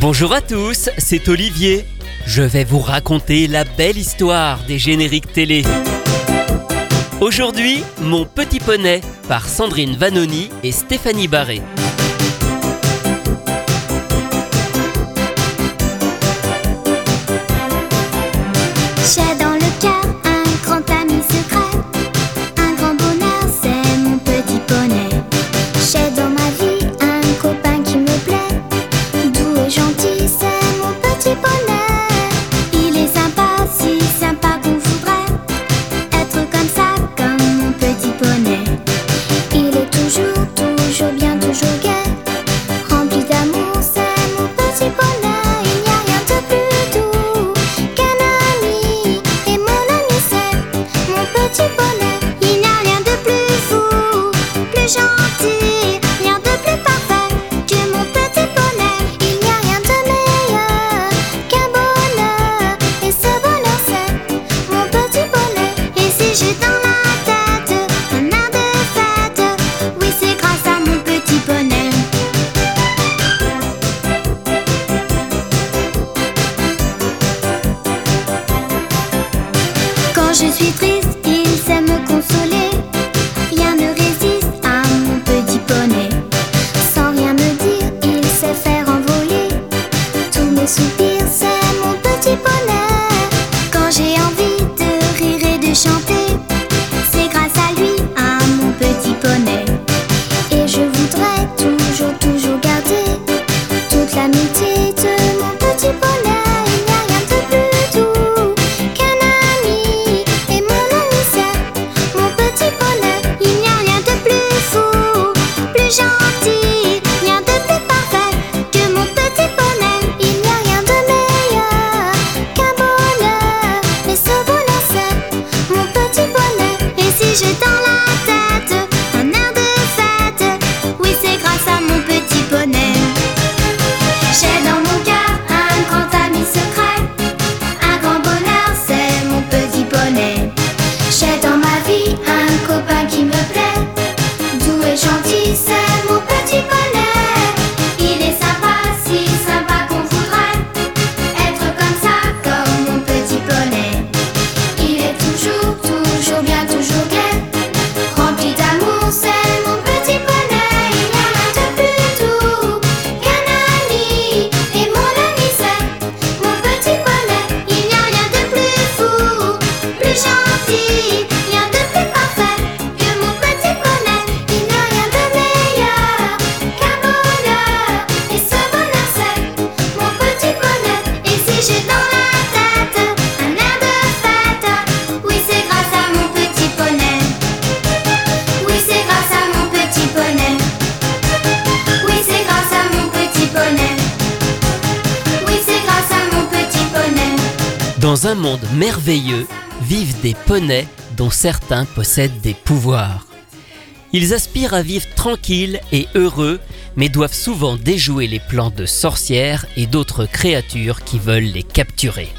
Bonjour à tous, c'est Olivier. Je vais vous raconter la belle histoire des génériques télé. Aujourd'hui, Mon petit poney par Sandrine Vanoni et Stéphanie Barré. Mon petit Dans un monde merveilleux vivent des poneys dont certains possèdent des pouvoirs. Ils aspirent à vivre tranquilles et heureux, mais doivent souvent déjouer les plans de sorcières et d'autres créatures qui veulent les capturer.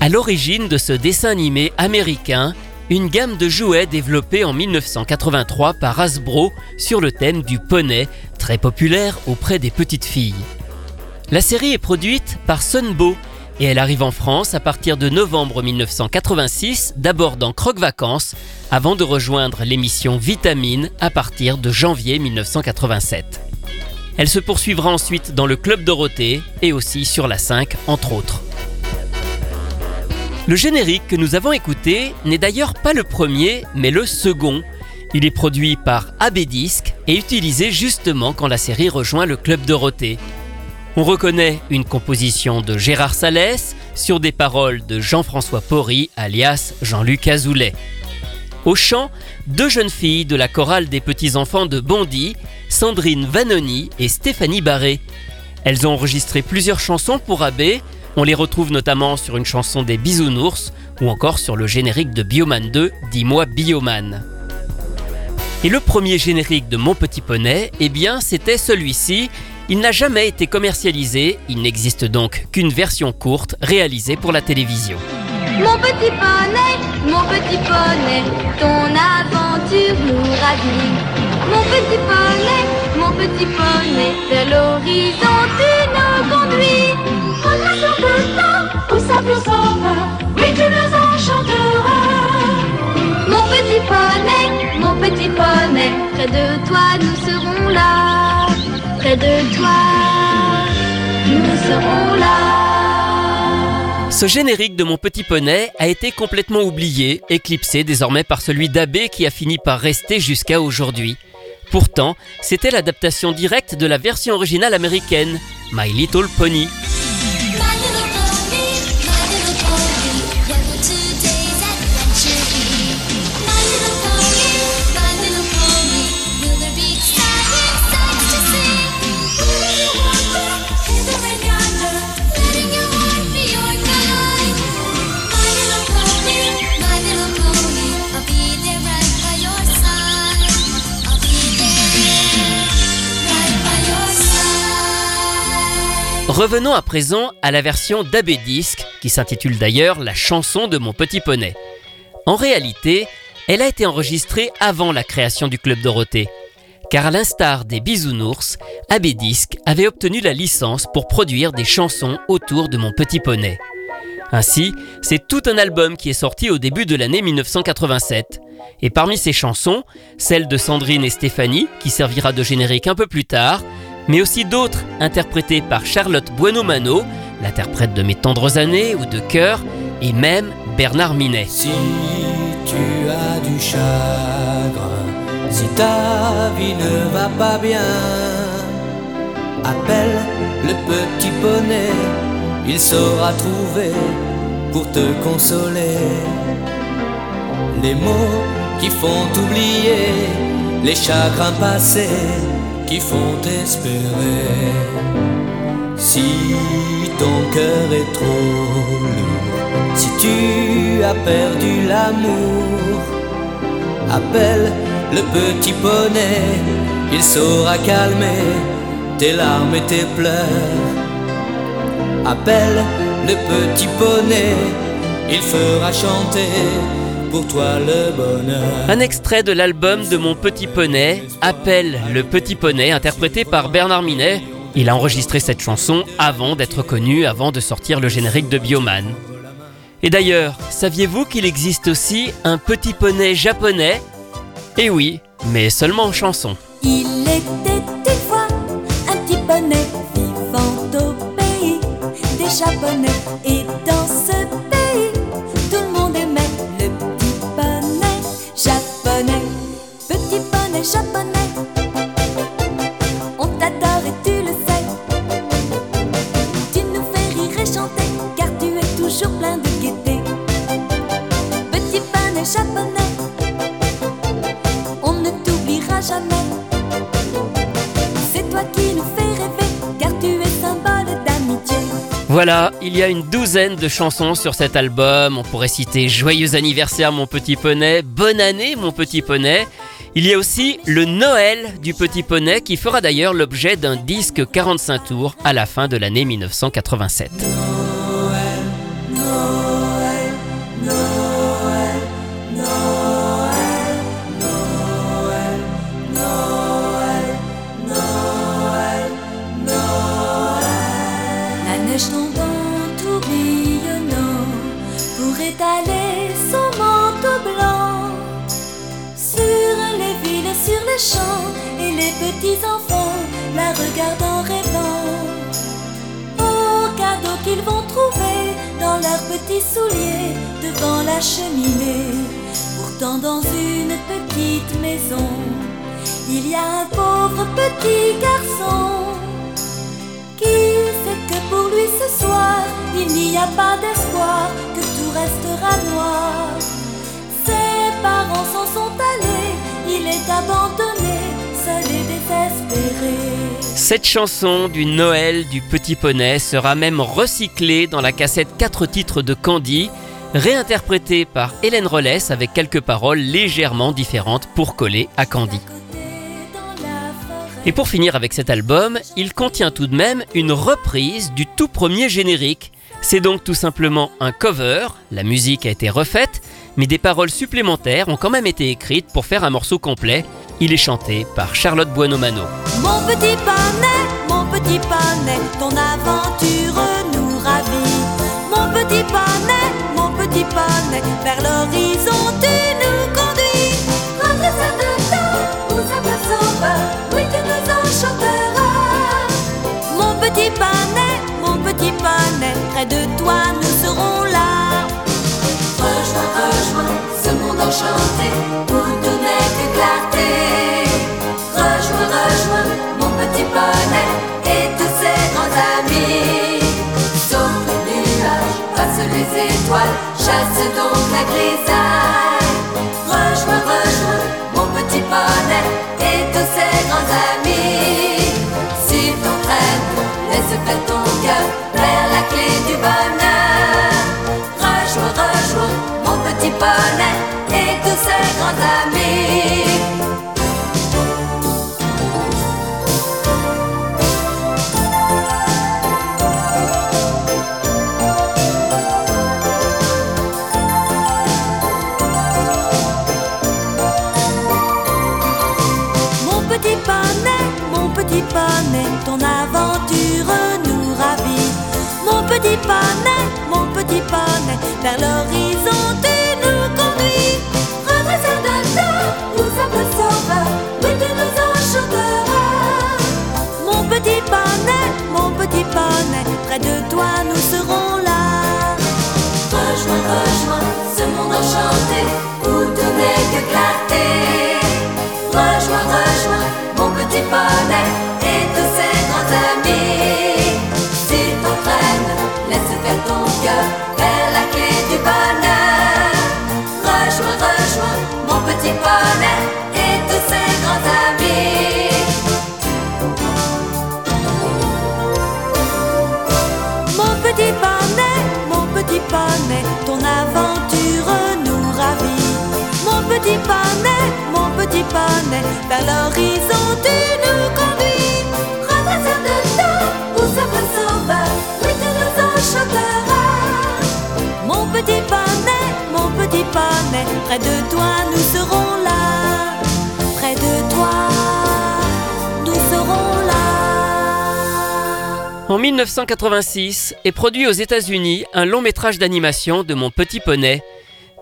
À l'origine de ce dessin animé américain, une gamme de jouets développée en 1983 par Hasbro sur le thème du poney, très populaire auprès des petites filles. La série est produite par Sunbow et elle arrive en France à partir de novembre 1986, d'abord dans Croque Vacances, avant de rejoindre l'émission Vitamine à partir de janvier 1987. Elle se poursuivra ensuite dans le Club Dorothée et aussi sur la 5 entre autres. Le générique que nous avons écouté n'est d'ailleurs pas le premier, mais le second. Il est produit par AB Disc et utilisé justement quand la série rejoint le Club Dorothée. On reconnaît une composition de Gérard Salès sur des paroles de Jean-François Porry, alias Jean-Luc Azoulay. Au chant, deux jeunes filles de la chorale des petits-enfants de Bondy, Sandrine Vanoni et Stéphanie Barré. Elles ont enregistré plusieurs chansons pour AB, on les retrouve notamment sur une chanson des Bisounours ou encore sur le générique de Bioman 2, Dis-moi Bioman. Et le premier générique de Mon Petit Poney, eh bien c'était celui-ci. Il n'a jamais été commercialisé, il n'existe donc qu'une version courte réalisée pour la télévision. Mon petit poney, mon petit poney, ton aventure nous ravit. Mon petit poney, mon petit poney, vers l'horizon tu nous conduis. Regarde le temps où ça oui tu nous enchanteras. Mon petit poney, mon petit poney, près de toi nous serons là. Ce générique de Mon Petit Poney a été complètement oublié, éclipsé désormais par celui d'Abbé qui a fini par rester jusqu'à aujourd'hui. Pourtant, c'était l'adaptation directe de la version originale américaine, My Little Pony. Revenons à présent à la version d'Abbé Disque, qui s'intitule d'ailleurs La chanson de mon petit poney. En réalité, elle a été enregistrée avant la création du Club Dorothée. Car à l'instar des Bisounours, Abbé Disque avait obtenu la licence pour produire des chansons autour de mon petit poney. Ainsi, c'est tout un album qui est sorti au début de l'année 1987. Et parmi ces chansons, celle de Sandrine et Stéphanie, qui servira de générique un peu plus tard, mais aussi d'autres interprétées par Charlotte Bueno-Mano, l'interprète de Mes tendres années ou de Cœur, et même Bernard Minet. Si tu as du chagrin, si ta vie ne va pas bien, appelle le petit poney, il saura trouver pour te consoler les mots qui font oublier les chagrins passés qui font espérer. Si ton cœur est trop lourd, si tu as perdu l'amour, appelle le petit poney, il saura calmer tes larmes et tes pleurs. Appelle le petit poney, il fera chanter pour toi le bonheur. Un extrait de l'album de Mon Petit Poney, Appelle le Petit Poney, interprété par Bernard Minet. Il a enregistré cette chanson avant d'être connu, avant de sortir le générique de Bioman. Et d'ailleurs, saviez-vous qu'il existe aussi un petit poney japonais? Eh oui, mais seulement en chanson. Il était une fois un petit poney vivant au pays des Japonais. Et dans ce pays, japonais, on t'adore et tu le sais. Tu nous fais rire et chanter, car tu es toujours plein de gaieté. Petit poney japonais, on ne t'oubliera jamais. C'est toi qui nous fais rêver, car tu es symbole d'amitié. Voilà, il y a une douzaine de chansons sur cet album. On pourrait citer Joyeux anniversaire mon petit poney, Bonne année mon petit poney. Il y a aussi le Noël du petit poney qui fera d'ailleurs l'objet d'un disque 45 tours à la fin de l'année 1987. Et les petits enfants la regardent en rêvant. Aux cadeaux qu'ils vont trouver dans leurs petits souliers devant la cheminée. Pourtant, dans une petite maison, il y a un pauvre petit garçon qui sait que pour lui ce soir il n'y a pas d'espoir, que tout restera noir. Ses parents s'en sont allés, il est abandonné, seul et désespéré. Cette chanson du Noël du petit poney sera même recyclée dans la cassette 4 titres de Candy, réinterprétée par Hélène Rollès avec quelques paroles légèrement différentes pour coller à Candy. Et pour finir avec cet album, il contient tout de même une reprise du tout premier générique. C'est donc tout simplement un cover, la musique a été refaite, mais des paroles supplémentaires ont quand même été écrites pour faire un morceau complet. Il est chanté par Charlotte Buonomano. Mon petit mon petit ton aventure les étoiles, chasse donc la grisaille. Rejoins, rejoins mon petit poney de toi nous serons là. Rejoins, rejoins ce monde enchanté poney, vers l'horizon tu nous conduis. Redresseur de temps, simple sauveur, oui tu nous enchanteras. Mon petit poney, mon petit poney, près de toi nous serons là. Près de toi, nous serons là. En 1986 est produit aux États-Unis un long métrage d'animation de Mon Petit Poney.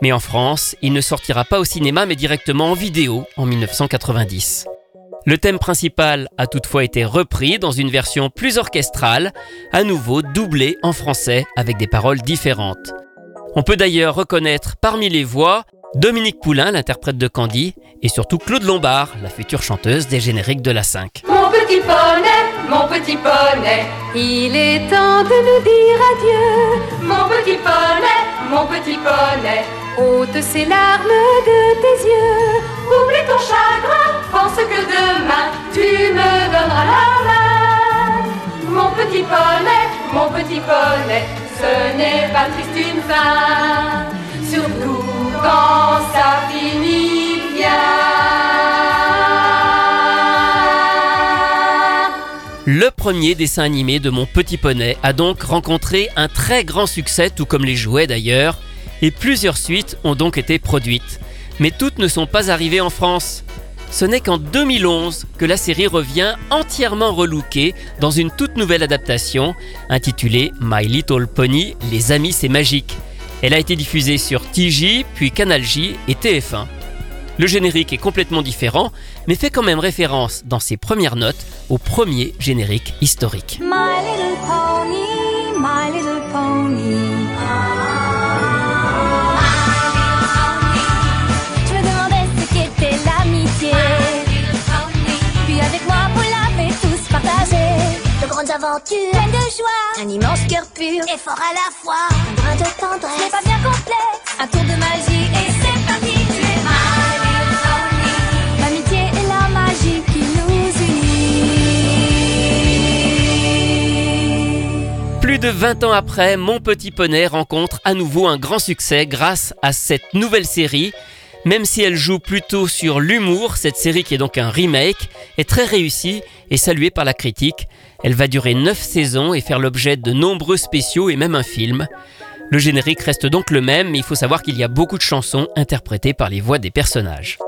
Mais en France, il ne sortira pas au cinéma mais directement en vidéo en 1990. Le thème principal a toutefois été repris dans une version plus orchestrale, à nouveau doublée en français avec des paroles différentes. On peut d'ailleurs reconnaître parmi les voix Dominique Poulain, l'interprète de Candy, et surtout Claude Lombard, la future chanteuse des génériques de la 5. Mon petit poney, mon petit poney, il est temps de nous dire adieu. Mon petit poney, mon petit poney, ôte ces larmes de tes yeux. Oublie ton chagrin, pense que demain tu me donneras la main. Mon petit poney, mon petit poney, ce n'est pas triste une fin, surtout quand ça finit bien. Le premier dessin animé de Mon Petit Poney a donc rencontré un très grand succès, tout comme les jouets d'ailleurs, et plusieurs suites ont donc été produites. Mais toutes ne sont pas arrivées en France. Ce n'est qu'en 2011 que la série revient entièrement relookée dans une toute nouvelle adaptation intitulée My Little Pony, Les Amis c'est magique. Elle a été diffusée sur TJ, puis Canal J et TF1. Le générique est complètement différent, mais fait quand même référence dans ses premières notes au premier générique historique. My little pony, my little pony. Grandes aventures, pleines de joie. Un immense cœur pur et fort à la fois. Un brin de tendresse, pas bien complexe. Un tour de magie et c'est parti. Tu es pony. L'amitié et la magie qui nous unit. Plus de 20 ans après, Mon Petit Poney rencontre à nouveau un grand succès grâce à cette nouvelle série. Même si elle joue plutôt sur l'humour, cette série qui est donc un remake est très réussie et saluée par la critique. Elle va durer 9 saisons et faire l'objet de nombreux spéciaux et même un film. Le générique reste donc le même, mais il faut savoir qu'il y a beaucoup de chansons interprétées par les voix des personnages.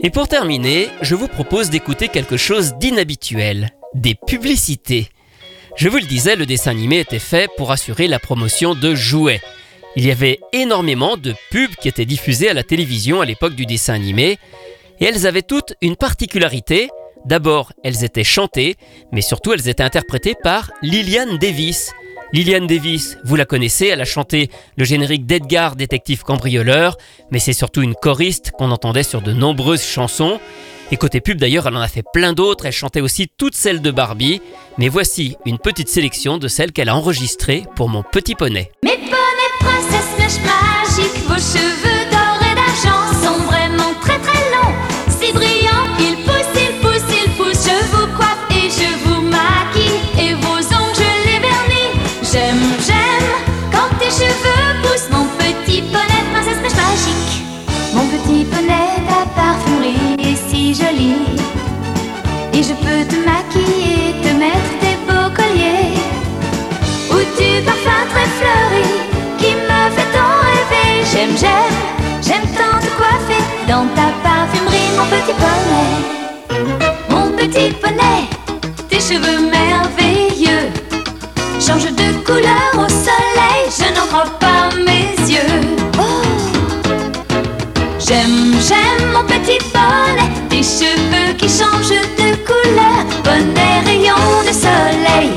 Et pour terminer, je vous propose d'écouter quelque chose d'inhabituel, des publicités. Je vous le disais, le dessin animé était fait pour assurer la promotion de jouets. Il y avait énormément de pubs qui étaient diffusées à la télévision à l'époque du dessin animé, et elles avaient toutes une particularité. D'abord, elles étaient chantées, mais surtout elles étaient interprétées par Lillian Davis. Lillian Davis, vous la connaissez, elle a chanté le générique d'Edgar, détective cambrioleur, mais c'est surtout une choriste qu'on entendait sur de nombreuses chansons. Et côté pub d'ailleurs, elle en a fait plein d'autres, elle chantait aussi toutes celles de Barbie, mais voici une petite sélection de celles qu'elle a enregistrées pour mon petit poney. Mes vos cheveux tes cheveux merveilleux changent de couleur au soleil. Je n'en crois pas mes yeux. Oh. J'aime, j'aime mon petit bonnet, tes cheveux qui changent de couleur, bonnet rayon de soleil.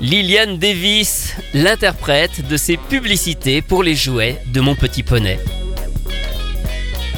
Liliane Davis, l'interprète de ces publicités pour les jouets de mon petit poney.